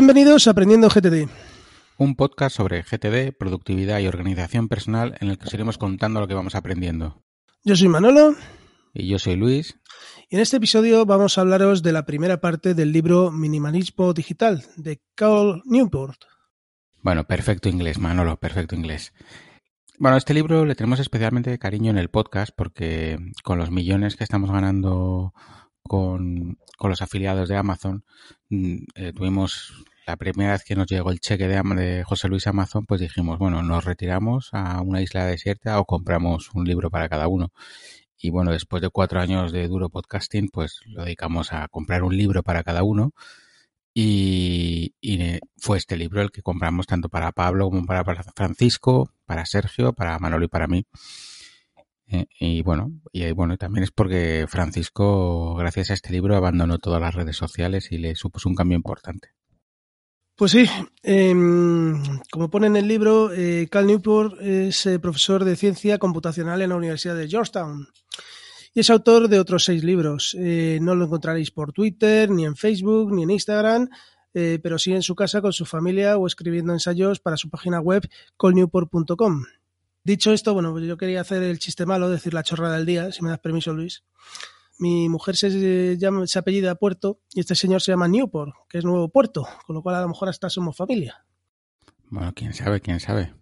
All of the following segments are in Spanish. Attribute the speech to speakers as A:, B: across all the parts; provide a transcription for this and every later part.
A: Bienvenidos a Aprendiendo GTD.
B: Un podcast sobre GTD, productividad y organización personal en el que os iremos contando lo que vamos aprendiendo.
A: Yo soy Manolo.
B: Y yo soy Luis.
A: Y en este episodio vamos a hablaros de la primera parte del libro Minimalismo Digital de Carl Newport.
B: Bueno, perfecto inglés, Manolo, perfecto inglés. Bueno, este libro le tenemos especialmente cariño en el podcast porque con los millones que estamos ganando con, los afiliados de Amazon, mm, eh, tuvimos la primera vez que nos llegó el cheque de, de, José Luis Amazon, pues dijimos, bueno, nos retiramos a una isla desierta o compramos un libro para cada uno. Y bueno, después de cuatro años de duro podcasting, pues lo dedicamos a comprar un libro para cada uno. Y, fue este libro el que compramos tanto para Pablo como para Francisco, para Sergio, para Manolo y para mí. Eh, y bueno, y bueno, también es porque Francisco, gracias a este libro, abandonó todas las redes sociales y le supuso un cambio importante.
A: Pues sí, em, como pone en el libro, eh, Cal Newport es eh, profesor de ciencia computacional en la Universidad de Georgetown y es autor de otros seis libros. no lo encontraréis por Twitter, ni en Facebook, ni en Instagram, pero sí en su casa con su familia o escribiendo ensayos para su página web colnewport.com. Dicho esto, bueno, pues yo quería hacer el chiste malo, decir la chorrada del día, si me das permiso, Luis. Mi mujer se, llama, se apellida Puerto y este señor se llama Newport, que es Nuevo Puerto, con lo cual a lo mejor hasta somos familia.
B: Bueno, quién sabe, quién sabe.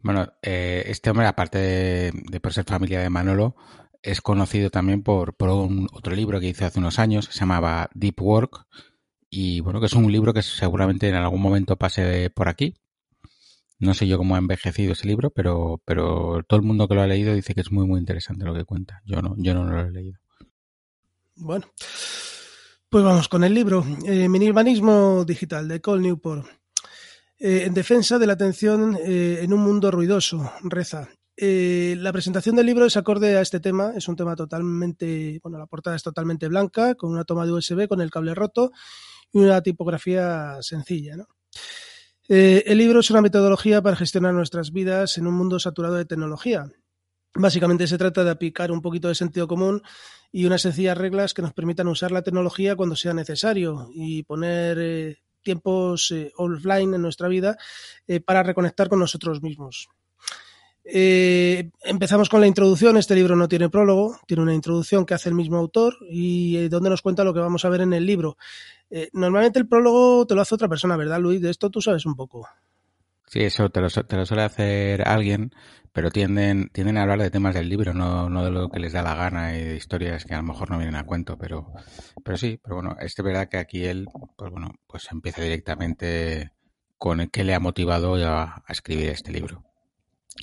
B: Bueno, eh, este hombre, aparte de, por ser familia de Manolo, es conocido también por, por un, otro libro que hizo hace unos años, que se llamaba Deep Work, y bueno, que es un libro que seguramente en algún momento pase por aquí, no sé yo cómo ha envejecido ese libro, pero, pero todo el mundo que lo ha leído dice que es muy, muy interesante lo que cuenta. Yo no, yo no lo he leído.
A: Bueno, pues vamos con el libro. Eh, Minimalismo Digital de Cole Newport. Eh, en defensa de la atención eh, en un mundo ruidoso, reza. Eh, la presentación del libro es acorde a este tema. Es un tema totalmente, bueno, la portada es totalmente blanca, con una toma de USB, con el cable roto y una tipografía sencilla, el libro es una metodología para gestionar nuestras vidas en un mundo saturado de tecnología. Básicamente se trata de aplicar un poquito de sentido común y unas sencillas reglas que nos permitan usar la tecnología cuando sea necesario y poner eh, tiempos eh, offline en nuestra vida para reconectar con nosotros mismos. Eh, empezamos con la introducción. Este libro no tiene prólogo, tiene una introducción que hace el mismo autor y eh, donde nos cuenta lo que vamos a ver en el libro. Eh, normalmente el prólogo te lo hace otra persona, ¿verdad, Luis? De esto tú sabes un poco.
B: Sí, eso te lo, suele hacer alguien, pero tienden, tienden a hablar de temas del libro, no, de lo que les da la gana y de historias que a lo mejor no vienen a cuento, pero, sí, pero bueno, es verdad que aquí él, pues bueno, pues empieza directamente con el que le ha motivado a escribir este libro.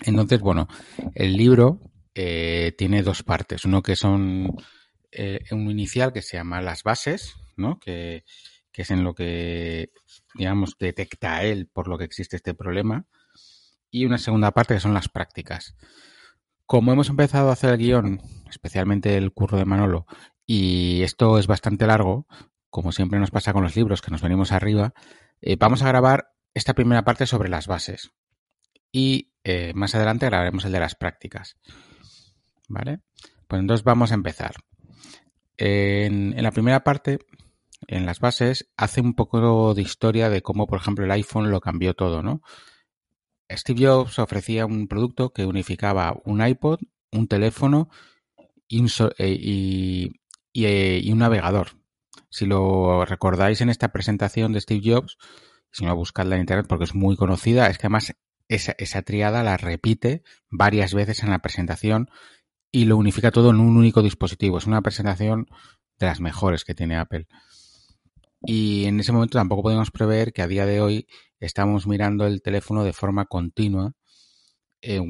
B: Entonces, bueno, el libro eh, tiene dos partes. Uno que son eh, un inicial que se llama las bases, ¿no? Que, es en lo que, digamos, detecta él por lo que existe este problema. Y una segunda parte que son las prácticas. Como hemos empezado a hacer el guion, especialmente el curro de Manolo, y esto es bastante largo, como siempre nos pasa con los libros que nos venimos arriba, eh, vamos a grabar esta primera parte sobre las bases. Y eh, más adelante grabaremos el de las prácticas. ¿Vale? Pues entonces vamos a empezar. En, la primera parte, en las bases, hace un poco de historia de cómo, por ejemplo, el iPhone lo cambió todo, ¿no? Steve Jobs ofrecía un producto que unificaba un iPod, un teléfono y un, eh, eh, y un navegador. Si lo recordáis en esta presentación de Steve Jobs, si no buscadla en internet porque es muy conocida, es que además esa, esa triada la repite varias veces en la presentación y lo unifica todo en un único dispositivo. Es una presentación de las mejores que tiene Apple. Y en ese momento tampoco podemos prever que a día de hoy estamos mirando el teléfono de forma continua, eh,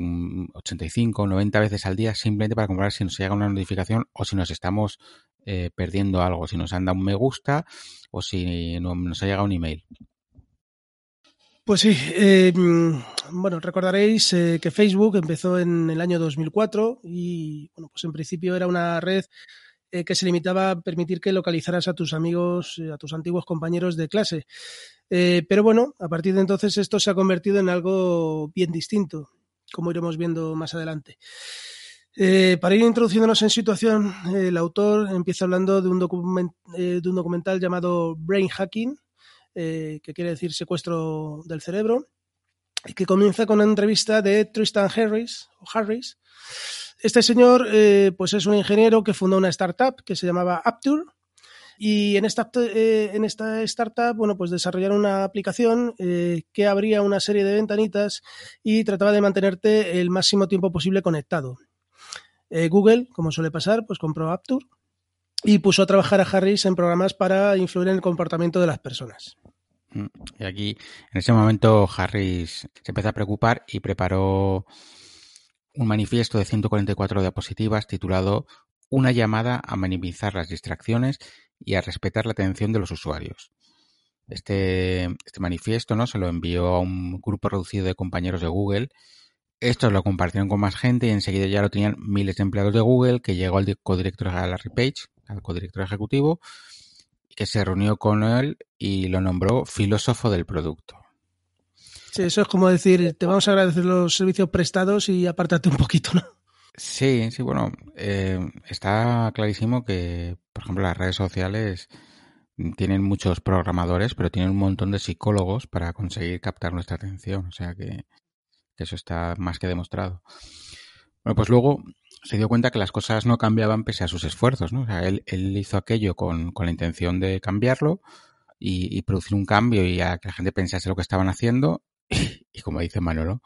B: 85, 90 veces al día, simplemente para comprobar si nos llega una notificación o si nos estamos eh, perdiendo algo, si nos han dado un me gusta o si no, nos ha llegado un email.
A: Pues sí, eh, bueno, recordaréis eh, que Facebook empezó en el año 2004 y, bueno, pues en principio era una red eh, que se limitaba a permitir que localizaras a tus amigos, a tus antiguos compañeros de clase. pero bueno, a partir de entonces esto se ha convertido en algo bien distinto, como iremos viendo más adelante. para ir introduciéndonos en situación, el autor empieza hablando de un, de un documental llamado Brain Hacking, que quiere decir secuestro del cerebro, que comienza con una entrevista de Tristan Harris, o Harris. Este señor pues es un ingeniero que fundó una startup que se llamaba Apture, y en esta, eh, en esta startup, bueno, pues desarrollaron una aplicación eh, que abría una serie de ventanitas y trataba de mantenerte el máximo tiempo posible conectado. Eh, Google, como suele pasar, pues compró Apture y puso a trabajar a Harris en programas para influir en el comportamiento de las personas.
B: Mm, y aquí, en ese momento, Harris se empezó a preocupar y preparó un manifiesto de 144 diapositivas titulado Una llamada a minimizar las distracciones y a respetar la atención de los usuarios. Este, este manifiesto ¿no? se lo envió a un grupo reducido de compañeros de Google. Estos lo compartieron con más gente y enseguida ya lo tenían miles de empleados de Google, que llegó al codirector Larry Page, al codirector ejecutivo, que se reunió con él y lo nombró filósofo del producto.
A: Sí, eso es como decir, te vamos a agradecer los servicios prestados y apártate un poquito, ¿no?
B: Sí, sí, bueno, eh, está clarísimo que, por ejemplo, las redes sociales tienen muchos programadores, pero tienen un montón de psicólogos para conseguir captar nuestra atención. O sea que, eso está más que demostrado. Bueno, pues luego se dio cuenta que las cosas no cambiaban pese a sus esfuerzos, ¿no? O sea, él, él hizo aquello con, con, la intención de cambiarlo y, y, producir un cambio y a que la gente pensase lo que estaban haciendo. Y, como dice Manolo,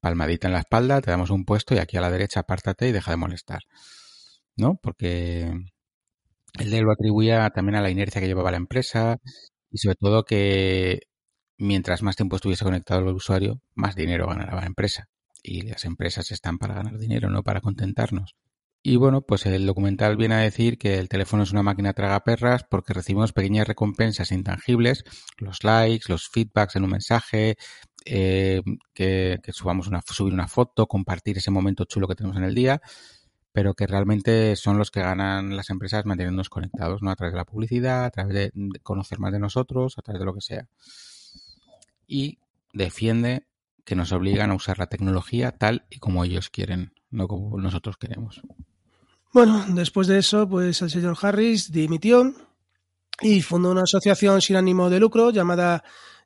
B: palmadita en la espalda, te damos un puesto y aquí a la derecha apártate y deja de molestar. ¿No? Porque él lo atribuía también a la inercia que llevaba la empresa y sobre todo que mientras más tiempo estuviese conectado el usuario, más dinero ganará la empresa. Y las empresas están para ganar dinero, no para contentarnos. Y bueno, pues el documental viene a decir que el teléfono es una máquina traga perras porque recibimos pequeñas recompensas intangibles, los likes, los feedbacks en un mensaje, eh, que, subamos una, subir una foto, compartir ese momento chulo que tenemos en el día, pero que realmente son los que ganan las empresas manteniéndonos conectados, ¿no? A través de la publicidad, a través de, de conocer más de nosotros, a través de lo que sea. Y defiende que nos obligan a usar la tecnología tal y como ellos quieren, no como nosotros queremos.
A: Bueno, después de eso, pues el señor Harris dimitió y fundó una asociación sin ánimo de lucro llamada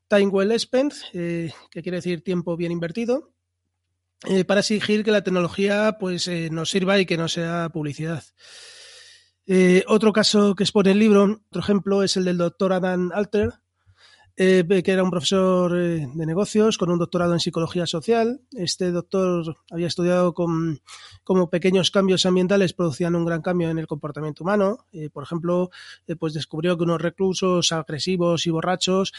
A: Time Well Spent, eh, que quiere decir tiempo bien invertido, eh, para exigir que la tecnología pues, eh, nos sirva y que no sea publicidad. Otro caso que expone el libro, otro ejemplo, es el del doctor Adam Alter, eh, que era un profesor eh, de negocios con un doctorado en psicología social. Este doctor había estudiado cómo pequeños cambios ambientales producían un gran cambio en el comportamiento humano. Eh, por ejemplo, pues descubrió que unos reclusos agresivos y borrachos,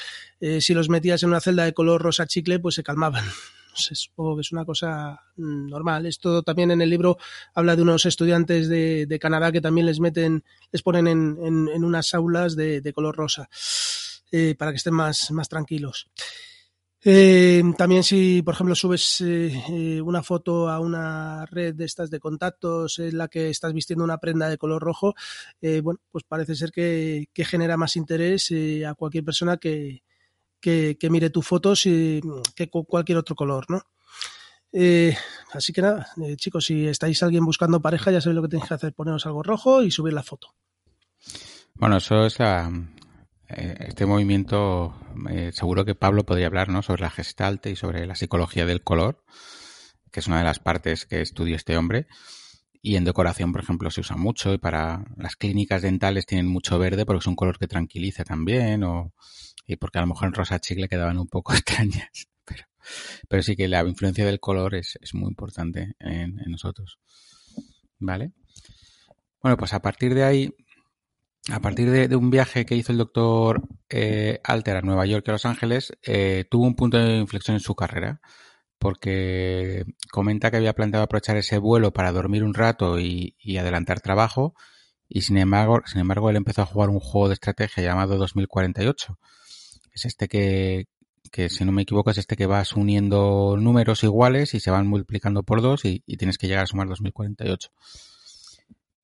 A: si los metías en una celda de color rosa chicle, pues se calmaban. Supongo que es una cosa mm, normal. Esto también en el libro habla de unos estudiantes de, Canadá que también les meten, les ponen en, unas aulas de color rosa eh, para que estén más, más tranquilos. Eh, también si, por ejemplo, subes eh, una foto a una red de estas de contactos en la que estás vistiendo una prenda de color rojo, bueno, pues parece ser que, que genera más interés a cualquier persona que, que, mire tu foto si, que cualquier otro color, ¿no? así que nada, chicos, si estáis alguien buscando pareja, ya sabéis lo que tenéis que hacer, poneros algo rojo y subir la foto.
B: Bueno, eso es la, este movimiento, eh, seguro que Pablo podría hablar ¿no? sobre la gestalt y sobre la psicología del color, que es una de las partes que estudia este hombre. Y en decoración, por ejemplo, se usa mucho y para las clínicas dentales tienen mucho verde porque es un color que tranquiliza también o y porque a lo mejor en rosa chicle quedaban un poco extrañas. Pero, pero sí que la influencia del color es, es muy importante en, en nosotros. ¿Vale? Bueno, pues a partir de ahí a partir de, un viaje que hizo el doctor eh, Alter a Nueva York y a Los Ángeles, eh, tuvo un punto de inflexión en su carrera, porque comenta que había planteado aprovechar ese vuelo para dormir un rato y, y, adelantar trabajo, y sin embargo, sin embargo, él empezó a jugar un juego de estrategia llamado 2048. Es este que, que, si no me equivoco, es este que vas uniendo números iguales y se van multiplicando por dos y, y tienes que llegar a sumar 2048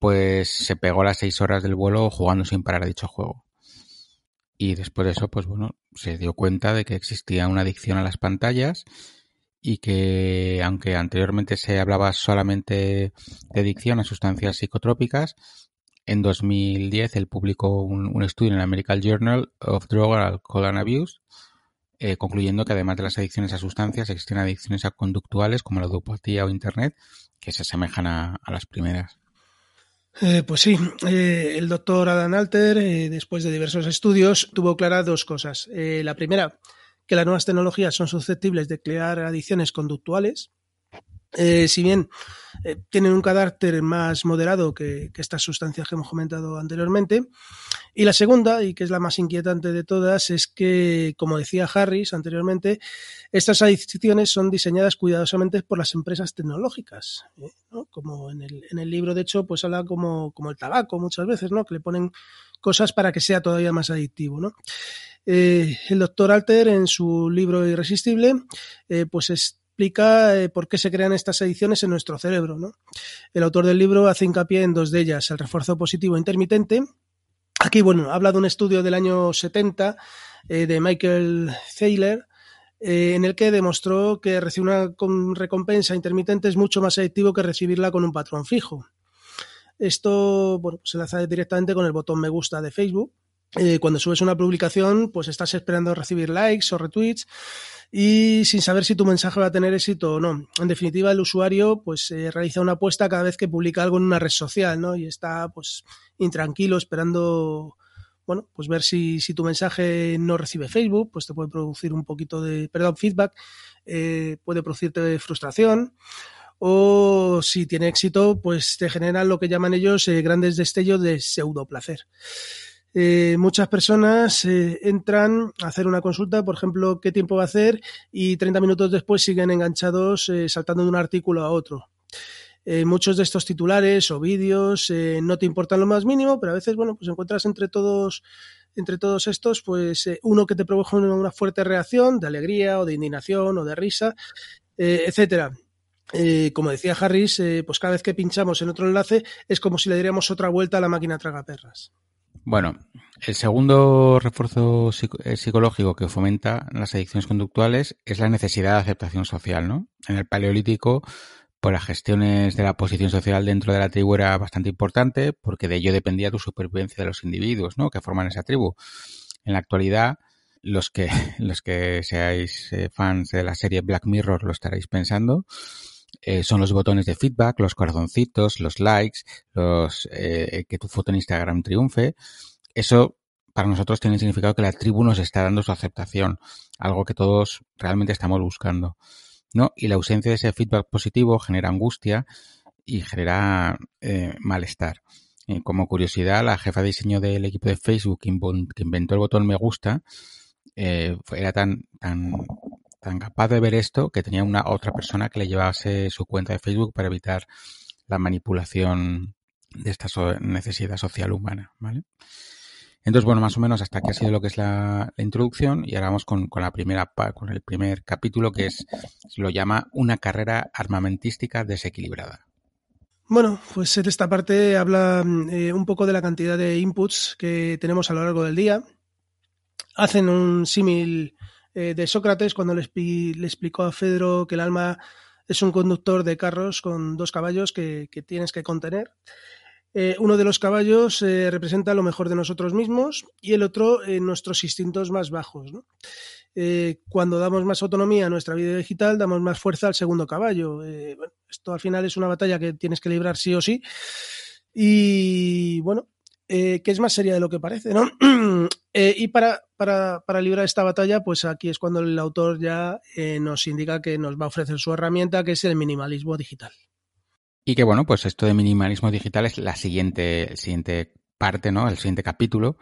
B: pues se pegó las seis horas del vuelo jugando sin parar a dicho juego. Y después de eso, pues bueno, se dio cuenta de que existía una adicción a las pantallas y que aunque anteriormente se hablaba solamente de adicción a sustancias psicotrópicas, en 2010 él publicó un, estudio en el American Journal of Drug, Alcohol and Abuse, eh, concluyendo que además de las adicciones a sustancias, existen adicciones a conductuales como la ludopatía o Internet, que se asemejan a, las primeras.
A: Eh, pues sí, eh, el doctor Adam Alter, después de diversos estudios, tuvo claras dos cosas. la primera, que las nuevas tecnologías son susceptibles de crear adicciones conductuales, eh, si bien eh, tienen un carácter más moderado que, estas sustancias que hemos comentado anteriormente. Y la segunda, y que es la más inquietante de todas, es que, como decía Harris anteriormente, estas adicciones son diseñadas cuidadosamente por las empresas tecnológicas. ¿eh? Como en el, en el, libro, de hecho, pues habla como, como el tabaco muchas veces, ¿no? que le ponen cosas para que sea todavía más adictivo. ¿no? el doctor Alter, en su libro Irresistible, pues es explica eh, por qué se crean estas ediciones en nuestro cerebro. ¿no? El autor del libro hace hincapié en dos de ellas, el refuerzo positivo intermitente. Aquí, bueno, habla de un estudio del año 70 eh, de Michael Thaler, eh, en el que demostró que recibir una recompensa intermitente es mucho más adictivo que recibirla con un patrón fijo. Esto bueno, se hace directamente con el botón me gusta de Facebook. Cuando subes una publicación, pues estás esperando recibir likes o retweets y sin saber si tu mensaje va a tener éxito o no. En definitiva, el usuario pues eh, realiza una apuesta cada vez que publica algo en una red social, ¿no? Y está pues intranquilo esperando bueno, pues ver si, si tu mensaje no recibe Facebook, pues te puede producir un poquito de, perdón, feedback, eh, puede producirte frustración o si tiene éxito, pues te generan lo que llaman ellos eh, grandes destellos de pseudo placer. Eh, muchas personas eh, entran a hacer una consulta, por ejemplo, qué tiempo va a hacer y 30 minutos después siguen enganchados eh, saltando de un artículo a otro. muchos de estos titulares o vídeos no te importan lo más mínimo, pero a veces, bueno, pues encuentras entre todos, entre todos estos, pues uno que te provoca una, fuerte reacción de alegría o de indignación o de risa, etcétera. como decía Harris, pues cada vez que pinchamos en otro enlace es como si le diéramos otra vuelta a la máquina tragaperras.
B: Bueno, el segundo refuerzo eh, psicológico que fomenta las adicciones conductuales es la necesidad de aceptación social, ¿no? En el paleolítico, pues las gestiones de la posición social dentro de la tribu era bastante importante porque de ello dependía tu supervivencia de los individuos, ¿no? Que forman esa tribu. En la actualidad, los que, los que seáis eh, fans de la serie Black Mirror lo estaréis pensando, eh, son los botones de feedback, los corazoncitos, los likes, los eh, que tu foto en Instagram triunfe. Eso para nosotros tiene significado que la tribu nos está dando su aceptación, algo que todos realmente estamos buscando. ¿no? Y la ausencia de ese feedback positivo genera angustia y genera eh, malestar. como curiosidad, la jefa de diseño del equipo de Facebook que inventó el botón me gusta era tan, tan tan capaz de ver esto que tenía una otra persona que le llevase su cuenta de Facebook para evitar la manipulación de esta necesidad social humana, ¿vale? Entonces, bueno, más o menos hasta aquí ha sido lo que es la, introducción y ahora vamos con, la primera, con el primer capítulo que es, lo llama una carrera armamentística desequilibrada.
A: Bueno, pues en esta parte habla eh, un poco de la cantidad de inputs que tenemos a lo largo del día. Hacen un símil eh, de Sócrates cuando le, explicó a Fedro que el alma es un conductor de carros con dos caballos que, tienes que contener. Eh, uno de los caballos eh, representa lo mejor de nosotros mismos y el otro nuestros instintos más bajos. cuando damos más autonomía a nuestra vida digital, damos más fuerza al segundo caballo. esto al final es una batalla que tienes que librar sí o sí. Y bueno, que es más seria de lo que parece, ¿no? y para, para, librar esta batalla, pues aquí es cuando el autor ya eh, nos indica que nos va a ofrecer su herramienta, que es el minimalismo digital.
B: Y que bueno, pues esto de minimalismo digital es la siguiente, siguiente parte, ¿no? El siguiente capítulo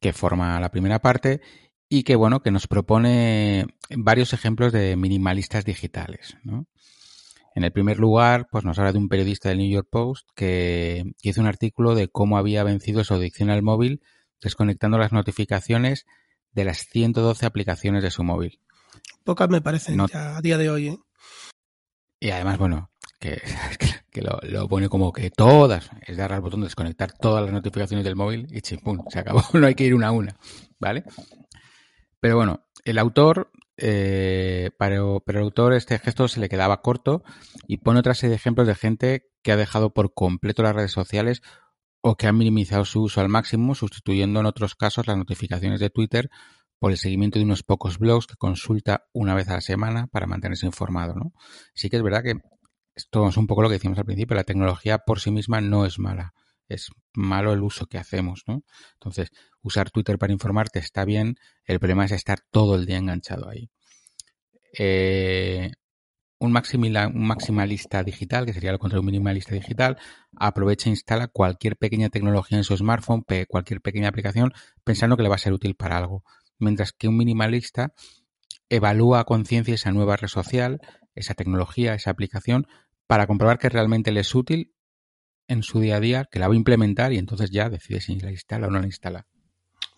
B: que forma la primera parte y que bueno, que nos propone varios ejemplos de minimalistas digitales, ¿no? En el primer lugar, pues nos habla de un periodista del New York Post que hizo un artículo de cómo había vencido su adicción al móvil desconectando las notificaciones de las 112 aplicaciones de su móvil.
A: Pocas me parecen a día de hoy. ¿eh?
B: Y además, bueno, que, que lo, pone como que todas, es dar al botón de desconectar todas las notificaciones del móvil y chimpum, se acabó, no hay que ir una a una, ¿vale? Pero bueno, el autor, eh, pero, pero el autor este gesto se le quedaba corto y pone otra serie de ejemplos de gente que ha dejado por completo las redes sociales o que han minimizado su uso al máximo, sustituyendo en otros casos las notificaciones de Twitter por el seguimiento de unos pocos blogs que consulta una vez a la semana para mantenerse informado. ¿no? Sí que es verdad que esto es un poco lo que decimos al principio, la tecnología por sí misma no es mala, es malo el uso que hacemos. ¿no? Entonces, usar Twitter para informarte está bien, el problema es estar todo el día enganchado ahí. Eh, un, maximalista digital, que sería lo contrario un minimalista digital, aprovecha e instala cualquier pequeña tecnología en su smartphone, cualquier pequeña aplicación, pensando que le va a ser útil para algo. Mientras que un minimalista evalúa a conciencia esa nueva red social, esa tecnología, esa aplicación, para comprobar que realmente le es útil en su día a día, que la va a implementar y entonces ya decide si la instala o no la instala.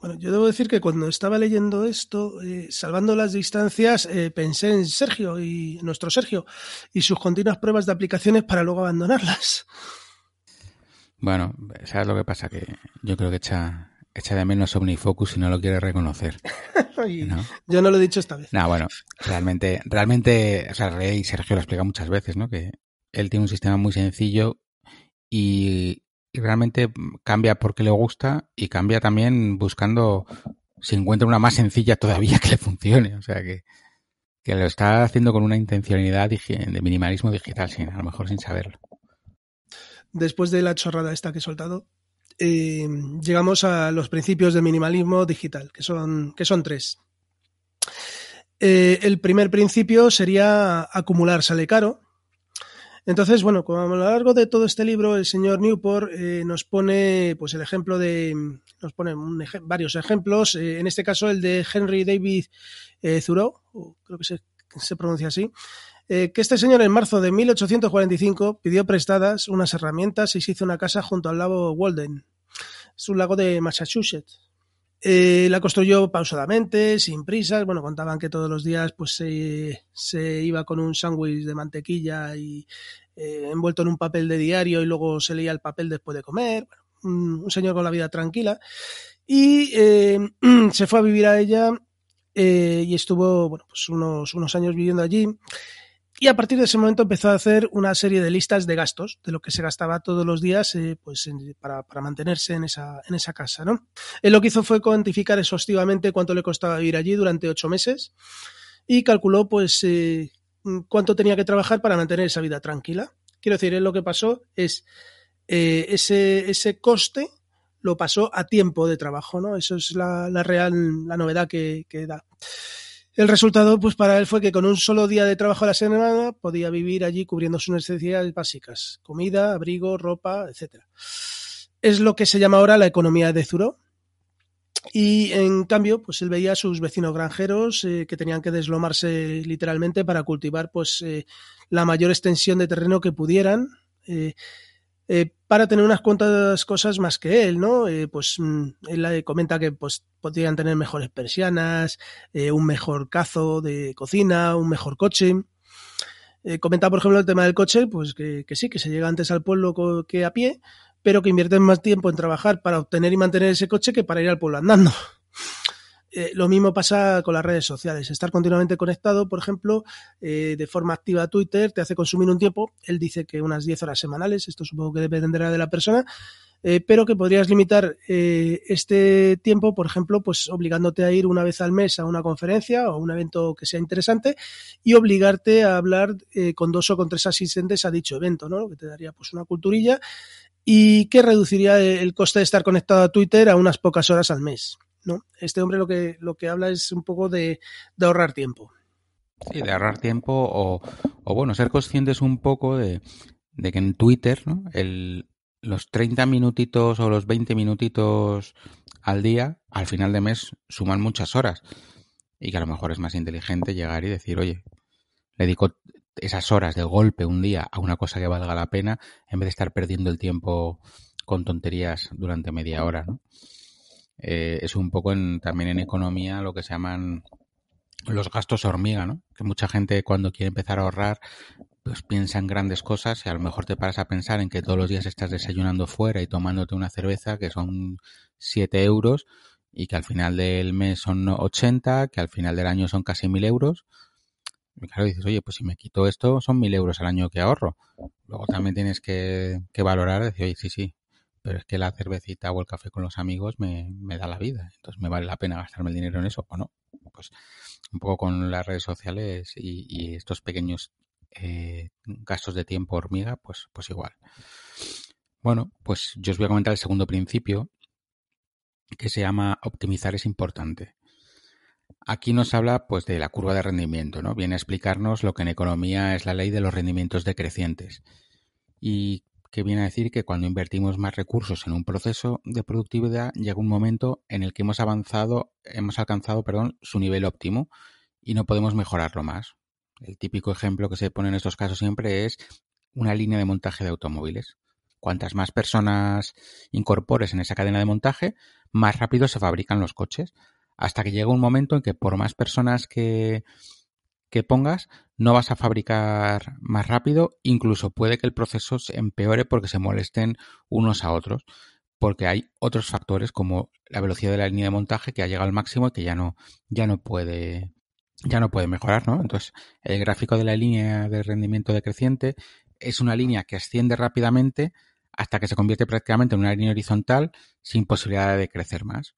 A: Bueno, yo debo decir que cuando estaba leyendo esto, eh, salvando las distancias, eh, pensé en Sergio y nuestro Sergio y sus continuas pruebas de aplicaciones para luego abandonarlas.
B: Bueno, ¿sabes lo que pasa? Que yo creo que echa, echa de menos OmniFocus y no lo quiere reconocer.
A: Yo no lo he dicho esta vez.
B: No, bueno, realmente, realmente, o sea, Rey Sergio lo explica muchas veces, ¿no? Que él tiene un sistema muy sencillo y, y realmente cambia porque le gusta y cambia también buscando si encuentra una más sencilla todavía que le funcione. O sea que, que lo está haciendo con una intencionalidad de minimalismo digital, sin, a lo mejor sin saberlo.
A: Después de la chorrada esta que he soltado, eh, llegamos a los principios del minimalismo digital, que son, que son tres. Eh, el primer principio sería acumular sale caro, entonces, bueno, como a lo largo de todo este libro, el señor Newport eh, nos pone pues el ejemplo de, nos pone varios ejemplos, eh, en este caso el de Henry David eh, Thoreau, creo que se, se pronuncia así, que este señor en marzo de 1845 pidió prestadas unas herramientas y se hizo una casa junto al lago Walden. Es un lago de Massachusetts. Eh, la construyó pausadamente, sin prisas. Bueno, contaban que todos los días pues se, iba con un sándwich de mantequilla y eh, envuelto en un papel de diario y luego se leía el papel después de comer. un, señor con la vida tranquila. Y eh, se fue a vivir a ella y estuvo bueno, pues unos, unos años viviendo allí. Y a partir de ese momento empezó a hacer una serie de listas de gastos, de lo que se gastaba todos los días eh, pues, para, mantenerse en esa, en esa casa. ¿no? Él lo que hizo fue cuantificar exhaustivamente cuánto le costaba vivir allí durante ocho meses y calculó pues, eh, cuánto tenía que trabajar para mantener esa vida tranquila. Quiero decir, él lo que pasó es eh, ese, ese coste lo pasó a tiempo de trabajo, ¿no? Eso es la, real, la novedad que, que da. El resultado, pues para él fue que con un solo día de trabajo a la semana podía vivir allí cubriendo sus necesidades básicas, comida, abrigo, ropa, etc. Es lo que se llama ahora la economía de Zuro. Y en cambio, pues él veía a sus vecinos granjeros eh, que tenían que deslomarse literalmente para cultivar pues eh, la mayor extensión de terreno que pudieran. Eh, eh, para tener unas cuantas cosas más que él, ¿no? Eh, pues mm, él comenta que pues, podrían tener mejores persianas, eh, un mejor cazo de cocina, un mejor coche. comenta, por ejemplo, el tema del coche, pues que, que, sí, que se llega antes al pueblo que a pie, pero que invierten más tiempo en trabajar para obtener y mantener ese coche que para ir al pueblo andando. Eh, lo mismo pasa con las redes sociales. Estar continuamente conectado, por ejemplo, eh, de forma activa a Twitter, te hace consumir un tiempo. Él dice que unas 10 horas semanales, esto supongo que dependerá de la persona, eh, pero que podrías limitar este tiempo, por ejemplo, pues obligándote a ir una vez al mes a una conferencia o a un evento que sea interesante y obligarte a hablar con dos o con tres asistentes a dicho evento, ¿no? Lo que te daría pues una culturilla y que reduciría el coste de estar conectado a Twitter a unas pocas horas al mes. ¿No? Este hombre lo que, lo que habla es un poco de, ahorrar tiempo.
B: Sí, de ahorrar tiempo o, bueno, ser conscientes un poco de, que en Twitter, ¿no? El, los 30 minutitos o los 20 minutitos al día, al final de mes, suman muchas horas. Y que a lo mejor es más inteligente llegar y decir, oye, le dedico esas horas de golpe un día a una cosa que valga la pena en vez de estar perdiendo el tiempo con tonterías durante media hora, ¿no? Eh, es un poco también en economía lo que se llaman los gastos hormiga, ¿no? Que mucha gente cuando quiere empezar a ahorrar, pues piensa en grandes cosas y a lo mejor te paras a pensar en que todos los días estás desayunando fuera y tomándote una cerveza que son 7 euros y que al final del mes son 80, que al final del año son casi 1000 euros. Y claro, dices, oye, pues si me quito esto, son 1000 euros al año que ahorro. Luego también tienes que, que valorar, decir, oye, sí, sí, pero es que la cervecita o el café con los amigos me, me da la vida. Entonces, ¿me vale la pena gastarme el dinero en eso o no? Pues un poco con las redes sociales y, estos pequeños eh, gastos de tiempo hormiga, pues, pues igual. Bueno, pues yo os voy a comentar el segundo principio, que se llama optimizar es importante. Aquí nos habla pues de la curva de rendimiento, ¿no? Viene a explicarnos lo que en economía es la ley de los rendimientos decrecientes. Y que viene a decir que cuando invertimos más recursos en un proceso de productividad llega un momento en el que hemos avanzado, hemos alcanzado, perdón, su nivel óptimo y no podemos mejorarlo más. El típico ejemplo que se pone en estos casos siempre es una línea de montaje de automóviles. Cuantas más personas incorpores en esa cadena de montaje, más rápido se fabrican los coches hasta que llega un momento en que por más personas que, que pongas, no vas a fabricar más rápido, incluso puede que el proceso se empeore porque se molesten unos a otros, porque hay otros factores como la velocidad de la línea de montaje que ha llegado al máximo y que ya no, ya no puede ya no puede mejorar, ¿no? Entonces, el gráfico de la línea de rendimiento decreciente es una línea que asciende rápidamente hasta que se convierte prácticamente en una línea horizontal sin posibilidad de crecer más.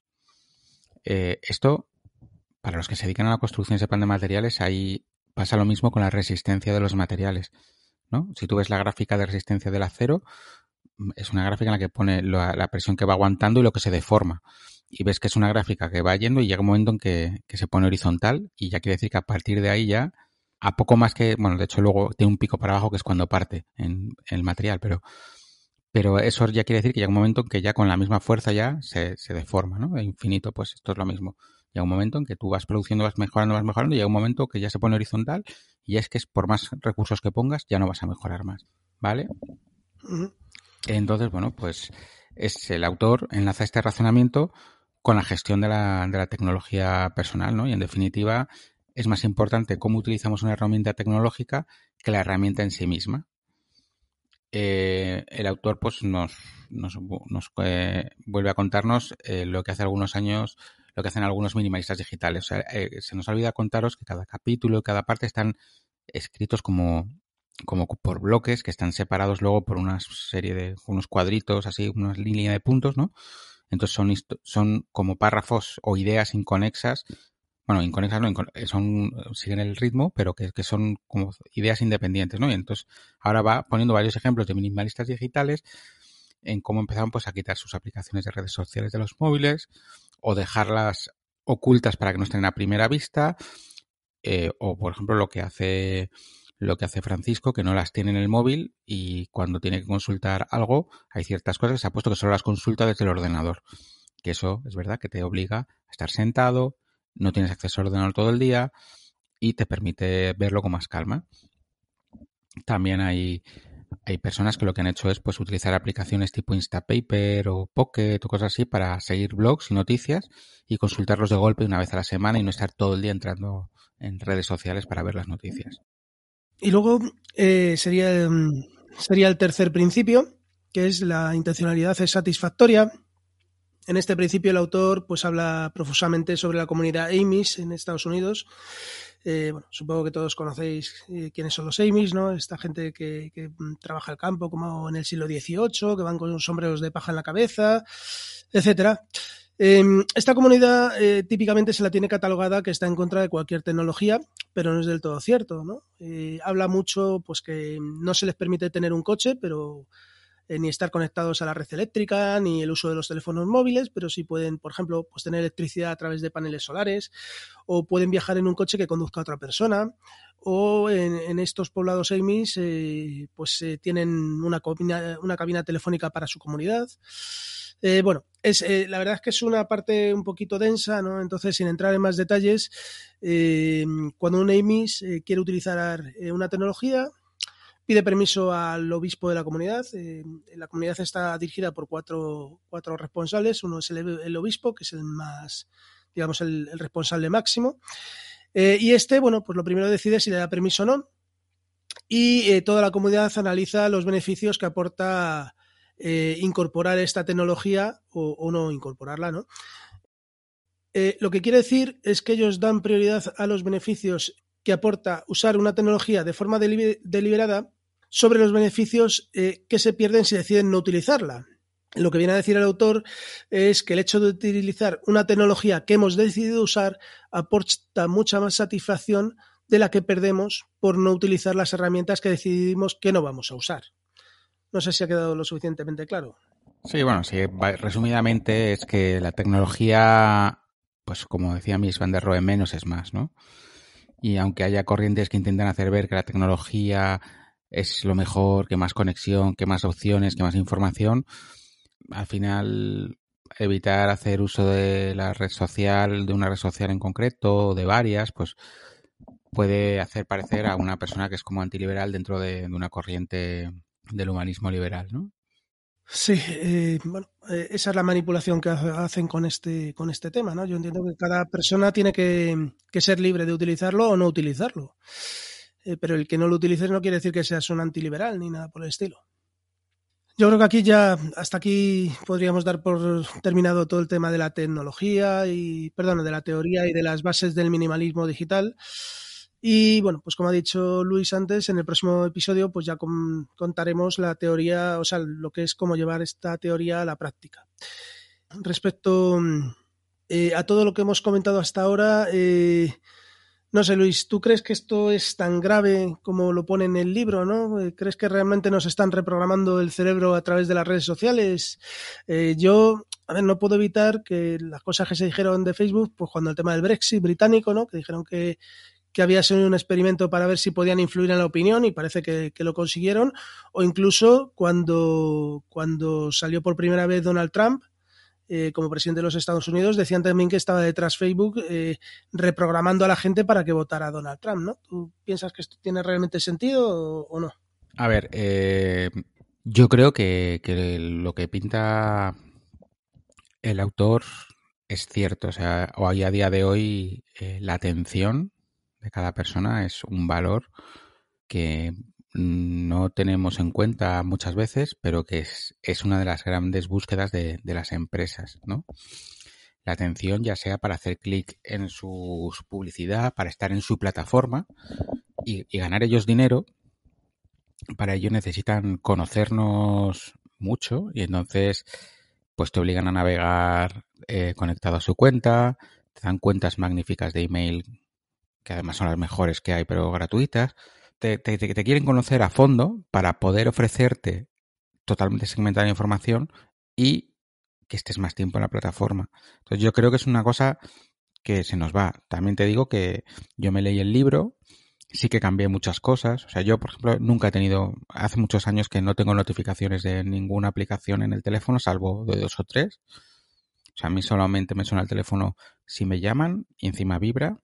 B: Eh, esto, para los que se dedican a la construcción y sepan de materiales, ahí pasa lo mismo con la resistencia de los materiales. ¿no? Si tú ves la gráfica de resistencia del acero, mm, es una gráfica en la que pone la, presión que va aguantando y lo que se deforma. Y ves que es una gráfica que va yendo y llega un momento en que, se pone horizontal y ya quiere decir que a partir de ahí ya, a poco más que, bueno, de hecho luego tiene un pico para abajo que es cuando parte en, el material, pero, pero eso ya quiere decir que llega un momento en que ya con la misma fuerza ya se, se deforma, ¿no? infinito, pues esto es lo mismo. Llega un momento en que tú vas produciendo, vas mejorando, vas mejorando, y llega un momento que ya se pone horizontal y es que es por más recursos que pongas ya no vas a mejorar más, ¿vale? Entonces, bueno, pues es el autor enlaza este razonamiento con la gestión de la, de la tecnología personal, ¿no? Y en definitiva es más importante cómo utilizamos una herramienta tecnológica que la herramienta en sí misma. Eh, el autor pues nos, nos, eh, vuelve a contarnos eh, lo que hace algunos años lo que hacen algunos minimalistas digitales. O sea, eh, se nos olvida contaros que cada capítulo cada parte están escritos como, como por bloques que están separados luego por una serie de unos cuadritos, así, una línea de puntos, ¿no? Entonces son, son como párrafos o ideas inconexas. Bueno, inconexas no, son, siguen el ritmo, pero que, que son como ideas independientes, ¿no? Y entonces ahora va poniendo varios ejemplos de minimalistas digitales en cómo empezaron pues a quitar sus aplicaciones de redes sociales de los móviles o dejarlas ocultas para que no estén a primera vista eh, o por ejemplo lo que hace lo que hace Francisco que no las tiene en el móvil y cuando tiene que consultar algo hay ciertas cosas que se ha puesto que solo las consulta desde el ordenador. Que eso es verdad que te obliga a estar sentado no tienes acceso al ordenador todo el día y te permite verlo con más calma. También hay hay personas que lo que han hecho es pues utilizar aplicaciones tipo Instapaper o Pocket o cosas así para seguir blogs y noticias y consultarlos de golpe una vez a la semana y no estar todo el día entrando en redes sociales para ver las noticias.
A: Y luego eh, sería, mm, sería el tercer principio, que es la intencionalidad es satisfactoria. En este principio el autor pues habla profusamente sobre la comunidad Amis en Estados Unidos eh, supongo que todos conocéis eh, quiénes son los Amis, ¿no? Esta gente que, mm, trabaja el campo como en el siglo XVIII, que van con sombreros de paja en la cabeza, etcétera. Em, esta comunidad eh, típicamente se la tiene catalogada que está en contra de cualquier tecnología, pero no es del todo cierto, ¿no? habla mucho, pues que no se les permite tener un coche, pero eh, ni estar conectados a la red eléctrica, ni el uso de los teléfonos móviles, pero sí pueden, por ejemplo, pues tener electricidad a través de paneles solares, o pueden viajar en un coche que conduzca a otra persona, o en, estos poblados EMIS, eh, pues eh, tienen una cabina, telefónica para su comunidad. bueno, es, la verdad es que es una parte un poquito densa, ¿no? Entonces, sin entrar en más detalles, cuando un EMIS quiere utilizar una tecnología, pide permiso al obispo de la comunidad. Eh, la comunidad está dirigida por cuatro, cuatro responsables. Uno es el, obispo, que es el más, digamos, el, responsable máximo. Eh, y este, bueno, pues lo primero decide si le da permiso o no. Y eh, toda la comunidad analiza los beneficios que aporta incorporar esta tecnología o, no incorporarla, ¿no? lo que quiere decir es que ellos dan prioridad a los beneficios que aporta usar una tecnología de forma deliberada sobre los beneficios eh, que se pierden si deciden no utilizarla. Lo que viene a decir el autor es que el hecho de utilizar una tecnología que hemos decidido usar aporta mucha más satisfacción de la que perdemos por no utilizar las herramientas que decidimos que no vamos a usar. No sé si ha quedado lo suficientemente claro.
B: Sí, bueno, sí, resumidamente es que la tecnología, pues como decía Miss Van der Rohe, menos es más, ¿no? Y aunque haya corrientes que intentan hacer ver que la tecnología es lo mejor, que más conexión, que más opciones, que más información, al final evitar hacer uso de la red social, de una red social en concreto, o de varias, pues puede hacer parecer a una persona que es como antiliberal dentro de, una corriente del humanismo liberal, ¿no?
A: Sí, eh, bueno, eh, esa es la manipulación que hacen con este, con este tema, ¿no? Yo entiendo que cada persona tiene que, ser libre de utilizarlo o no utilizarlo. Eh, pero el que no lo utilices no quiere decir que seas un antiliberal ni nada por el estilo. Yo creo que aquí ya, hasta aquí podríamos dar por terminado todo el tema de la tecnología y, perdón, de la teoría y de las bases del minimalismo digital. Y bueno, pues como ha dicho Luis antes, en el próximo episodio pues ya contaremos la teoría, o sea, lo que es cómo llevar esta teoría a la práctica. Respecto eh, a todo lo que hemos comentado hasta ahora, eh, no sé, Luis, ¿tú crees que esto es tan grave como lo pone en el libro, no? Eh, ¿Crees que realmente nos están reprogramando el cerebro a través de las redes sociales? Eh, yo, a ver, no puedo evitar que las cosas que se dijeron de Facebook, pues cuando el tema del Brexit británico, ¿no? Que dijeron que, que había sido un experimento para ver si podían influir en la opinión y parece que, que, lo consiguieron, o incluso cuando, cuando salió por primera vez Donald Trump, eh, como presidente de los Estados Unidos, decían también que estaba detrás Facebook eh, reprogramando a la gente para que votara Donald Trump, ¿no? ¿Tú piensas que esto tiene realmente sentido o, no?
B: A ver, eh, yo creo que, lo que pinta el autor es cierto. O sea, hoy a día de hoy la atención de cada persona es un valor que no tenemos en cuenta muchas veces, pero que es, es una de las grandes búsquedas de, las empresas, ¿no? La atención, ya sea para hacer clic en su, publicidad, para estar en su plataforma y, ganar ellos dinero, para ello necesitan conocernos mucho y entonces pues te obligan a navegar eh, conectado a su cuenta, te dan cuentas magníficas de email que además son las mejores que hay pero gratuitas, te, quieren conocer a fondo para poder ofrecerte totalmente segmentada información y que estés más tiempo en la plataforma. Entonces yo creo que es una cosa que se nos va. También te digo que yo me leí el libro, sí que cambié muchas cosas. O sea, yo, por ejemplo, nunca he tenido, hace muchos años que no tengo notificaciones de ninguna aplicación en el teléfono, salvo de dos o tres. O sea, a mí solamente me suena el teléfono si me llaman y encima vibra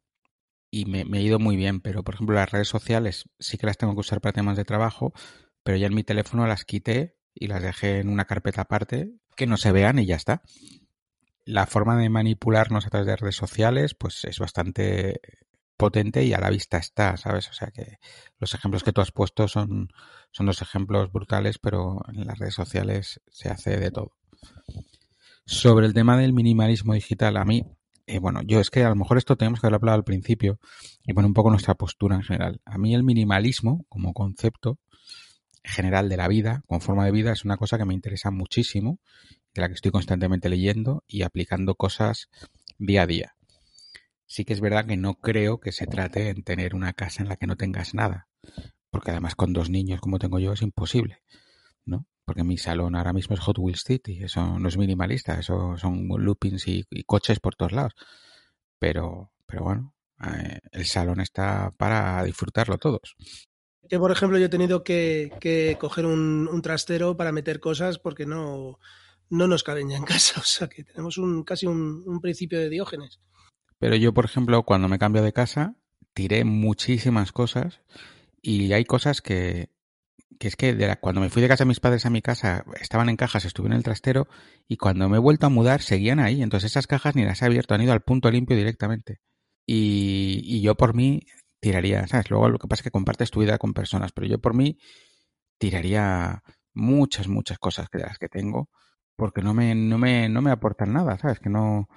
B: y me, he ido muy bien, pero por ejemplo las redes sociales sí que las tengo que usar para temas de trabajo, pero ya en mi teléfono las quité y las dejé en una carpeta aparte que no se vean y ya está. La forma de manipularnos a través de redes sociales pues es bastante potente y a la vista está, ¿sabes? O sea que los ejemplos que tú has puesto son, son dos ejemplos brutales, pero en las redes sociales se hace de todo. Sobre el tema del minimalismo digital, a mí eh, bueno, yo es que a lo mejor esto tenemos que haberlo hablado al principio y poner un poco nuestra postura en general. A mí el minimalismo como concepto general de la vida, con forma de vida, es una cosa que me interesa muchísimo, de la que estoy constantemente leyendo y aplicando cosas día a día. Sí que es verdad que no creo que se trate en tener una casa en la que no tengas nada, porque además con dos niños como tengo yo es imposible, ¿no? Porque mi salón ahora mismo es Hot Wheels City, eso no es minimalista, eso son loopings y, coches por todos lados. Pero, pero bueno, eh, el salón está para disfrutarlo todos.
A: Que por ejemplo yo he tenido que, coger un, trastero para meter cosas porque no, no nos caben ya en casa, o sea que tenemos un, casi un principio de diógenes.
B: Pero yo, por ejemplo, cuando me cambio de casa, tiré muchísimas cosas y hay cosas que, que es que cuando me fui de casa de mis padres a mi casa, estaban en cajas, estuve en el trastero y cuando me he vuelto a mudar seguían ahí. Entonces esas cajas ni las he abierto, han ido al punto limpio directamente. Y, yo por mí tiraría, ¿sabes? Luego lo que pasa es que compartes tu vida con personas, pero yo por mí tiraría muchas, muchas cosas de las que tengo porque no me, no me, no me aportan nada, ¿sabes? Que no...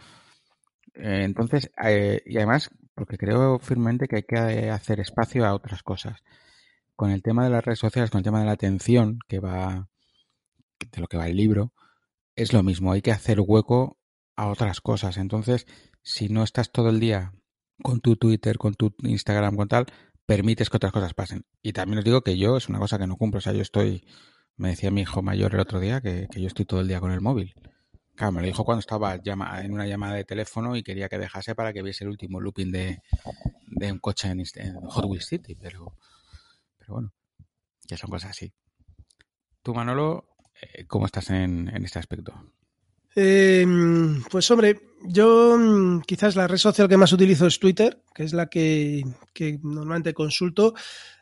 B: Eh, entonces, eh, y además, porque creo firmemente que hay que hacer espacio a otras cosas con el tema de las redes sociales, con el tema de la atención que va, de lo que va el libro, es lo mismo, hay que hacer hueco a otras cosas. Entonces, si no estás todo el día con tu Twitter, con tu Instagram, con tal, permites que otras cosas pasen. Y también os digo que yo es una cosa que no cumplo. O sea, yo estoy, me decía mi hijo mayor el otro día que, yo estoy todo el día con el móvil. Claro, me lo dijo cuando estaba en una llamada de teléfono y quería que dejase para que viese el último looping de un coche en, Hot Wheels City, pero, pero bueno, ya son cosas así. Tú, Manolo, eh, ¿cómo estás en, en este aspecto?
A: Eh, pues hombre, yo mm, quizás la red social que más utilizo es Twitter, que es la que, normalmente consulto.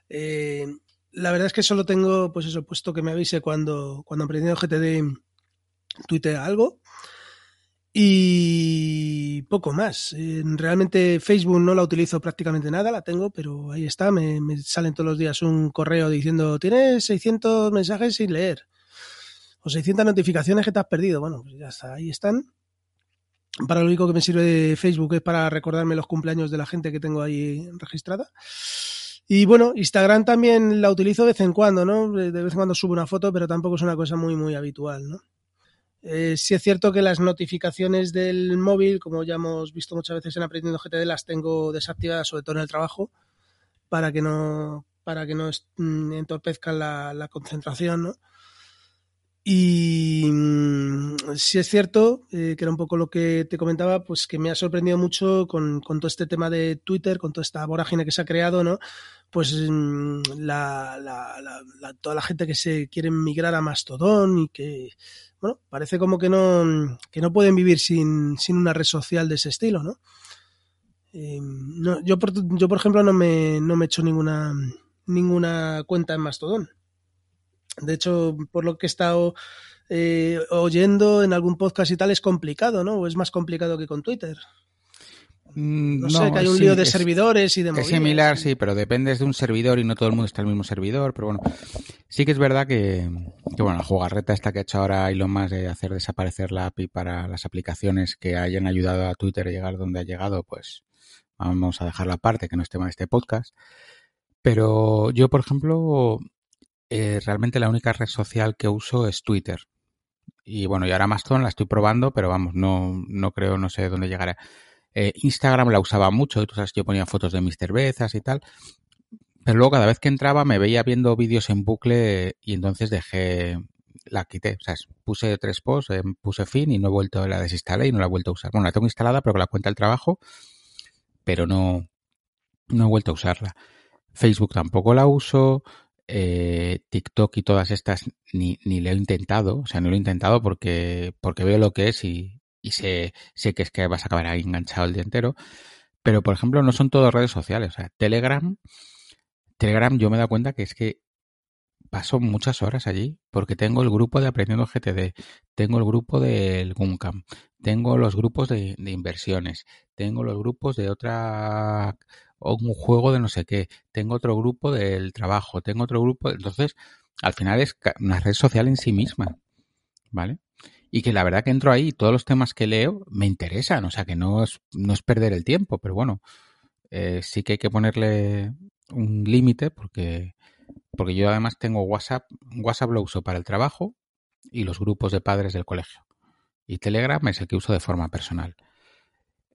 A: Eh, la verdad es que solo tengo, pues eso, puesto que me avise cuando, cuando aprendiendo GTD tuitea algo. Y poco más. Realmente Facebook no la utilizo prácticamente nada, la tengo, pero ahí está. Me, me salen todos los días un correo diciendo, tienes 600 mensajes sin leer o 600 notificaciones que te has perdido. Bueno, pues ya está, ahí están. Para lo único que me sirve de Facebook es para recordarme los cumpleaños de la gente que tengo ahí registrada. Y bueno, Instagram también la utilizo de vez en cuando, ¿no? De vez en cuando subo una foto, pero tampoco es una cosa muy, muy habitual, ¿no? Eh, sí es cierto que las notificaciones del móvil, como ya hemos visto muchas veces en Aprendiendo GTD, las tengo desactivadas, sobre todo en el trabajo, para que no, para que no mm, entorpezcan la, la concentración, ¿no? Y mm, si es cierto, eh, que era un poco lo que te comentaba, pues que me ha sorprendido mucho con, todo este tema de Twitter, con toda esta vorágine que se ha creado, ¿no? Pues mm, la, toda la gente que se quiere migrar a Mastodon y que, bueno, parece como que no, que no pueden vivir sin, sin una red social de ese estilo, ¿no? Eh, no yo, por, yo, por ejemplo, no me, no me he hecho ninguna, ninguna cuenta en Mastodon. De hecho, por lo que he estado eh, oyendo en algún podcast y tal, es complicado, ¿no? ¿O es más complicado que con Twitter?
B: Mm,
A: no, sé, que hay un lío de servidores y de
B: Es similar, sí, pero depende de un servidor y no todo el mundo está en el mismo servidor. Pero bueno, sí que es verdad que, que bueno, la jugarreta esta que ha hecho ahora Elon Musk de hacer desaparecer la API para las aplicaciones que hayan ayudado a Twitter a llegar donde ha llegado, pues vamos a dejarla aparte, que no es tema de este podcast. Pero yo, por ejemplo, eh, realmente la única red social que uso es Twitter. Y bueno, y ahora Mastodon la estoy probando, pero vamos, no, no creo, no sé dónde llegará. Eh, Instagram la usaba mucho, tú sabes yo ponía fotos de Mr. Bezas y tal. Pero luego cada vez que entraba me veía viendo vídeos en bucle y entonces dejé, la quité. O sea, puse tres posts, eh, puse fin y no he vuelto, la desinstalé y no la he vuelto a usar. Bueno, la tengo instalada, pero con la cuenta del trabajo, pero no, no he vuelto a usarla. Facebook tampoco la uso eh, TikTok y todas estas ni, ni lo he intentado, o sea, no lo he intentado porque, porque veo lo que es y, y sé, sé que es que vas a acabar ahí enganchado el día entero. Pero, por ejemplo, no son todas redes sociales. O sea, Telegram, Telegram yo me he dado cuenta que es que paso muchas horas allí porque tengo el grupo de Aprendiendo GTD, tengo el grupo del Guncam, tengo los grupos de, inversiones, tengo los grupos de otra o un juego de no sé qué, tengo otro grupo del trabajo, tengo otro grupo, entonces al final es una red social en sí misma, ¿vale? Y que la verdad que entro ahí todos los temas que leo me interesan, o sea que no es, no es perder el tiempo, pero bueno, eh, sí que hay que ponerle un límite porque, porque yo además tengo WhatsApp, WhatsApp lo uso para el trabajo y los grupos de padres del colegio. Y Telegram es el que uso de forma personal.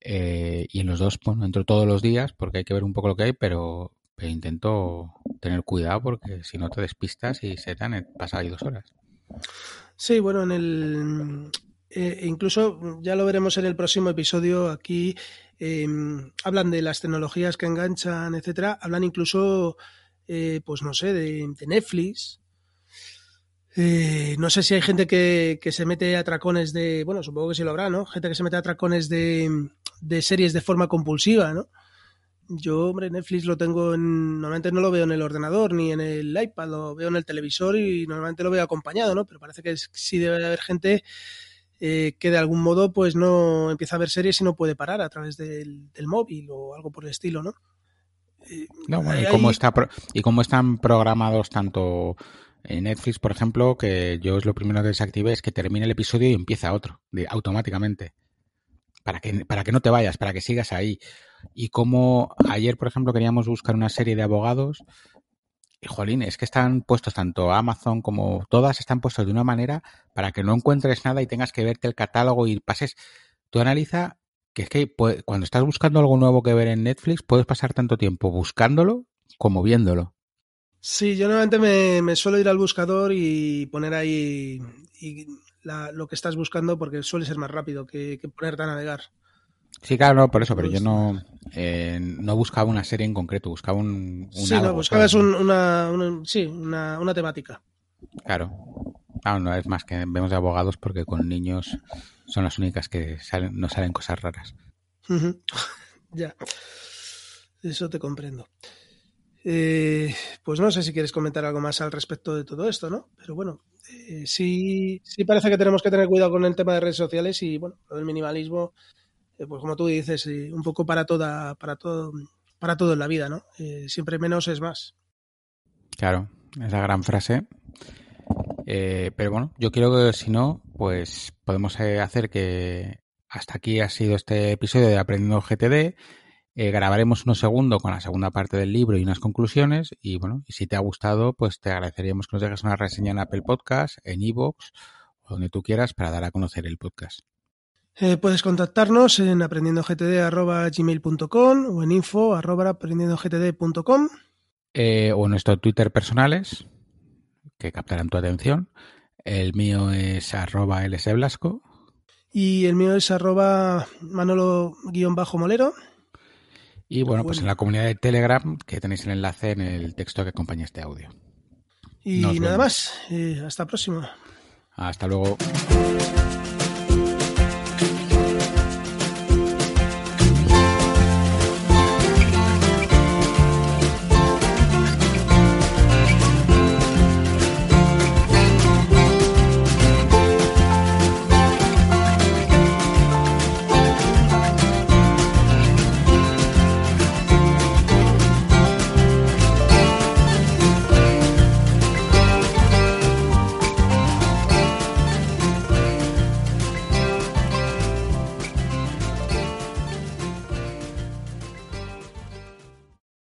B: Eh, y en los dos, bueno, entro todos los días porque hay que ver un poco lo que hay, pero, intento tener cuidado porque si no te despistas y se te han ahí dos horas.
A: Sí, bueno, en el. Eh, incluso ya lo veremos en el próximo episodio. Aquí em, hablan de las tecnologías que enganchan, etcétera. Hablan incluso, eh, pues no sé, de, de Netflix, eh, no sé si hay gente que, se mete a tracones de. Bueno, supongo que sí lo habrá, ¿no? Gente que se mete a tracones de, de series de forma compulsiva, ¿no? Yo, hombre, Netflix lo tengo en. Normalmente no lo veo en el ordenador ni en el iPad, lo veo en el televisor y normalmente lo veo acompañado, ¿no? Pero parece que sí debe haber gente eh, que de algún modo pues no empieza a ver series y no puede parar a través del, móvil o algo por el estilo, ¿no?
B: Eh, no, bueno, y, cómo está, y cómo están programados tanto en Netflix, por ejemplo, que yo es lo primero que desactivé es que termine el episodio y empieza otro, de, automáticamente. Para que, para que no te vayas, para que sigas ahí. Y como ayer, por ejemplo, queríamos buscar una serie de abogados y jolín, es que están puestos tanto Amazon como todas están puestos de una manera para que no encuentres nada y tengas que verte el catálogo y pases. Tú analiza que es que cuando estás buscando algo nuevo que ver en Netflix, puedes pasar tanto tiempo buscándolo como viéndolo.
A: Sí, yo normalmente me, suelo ir al buscador y poner ahí lo que estás buscando porque suele ser más rápido que, que ponerte a navegar.
B: Sí, claro, no, por eso, pero yo no, eh, no buscaba una serie en concreto, buscaba un.
A: sí, no, buscabas una, sí, una, temática.
B: Claro. Ah, no, es más que vemos de abogados porque con niños son las únicas que salen, no salen cosas raras.
A: ya. Eso te comprendo. Eh, pues no sé si quieres comentar algo más al respecto de todo esto, ¿no? Pero bueno, eh, sí, sí parece que tenemos que tener cuidado con el tema de redes sociales y bueno, del minimalismo eh, pues como tú dices, un poco para toda, para todo, para todo en la vida, ¿no? Siempre menos es más.
B: Claro, es la gran frase. Pero bueno, yo quiero que si no, pues podemos hacer que hasta aquí ha sido este episodio de Aprendiendo GTD. Grabaremos unos segundos con la segunda parte del libro y unas conclusiones. Y bueno, y si te ha gustado, pues te agradeceríamos que nos dejes una reseña en Apple Podcast, en Evox, o donde tú quieras para dar a conocer el podcast.
A: Eh, puedes contactarnos en aprendiendogtd.gmail.com o en info.aprendiendogtd.com
B: eh, o en nuestros Twitter personales que captarán tu atención. El mío es arroba lsblasco.
A: Y el mío es arroba manolo-molero.
B: Y bueno, pues en la comunidad de Telegram, que tenéis el enlace en el texto que acompaña este audio.
A: Y nada más. Eh, hasta la próxima.
B: Hasta luego.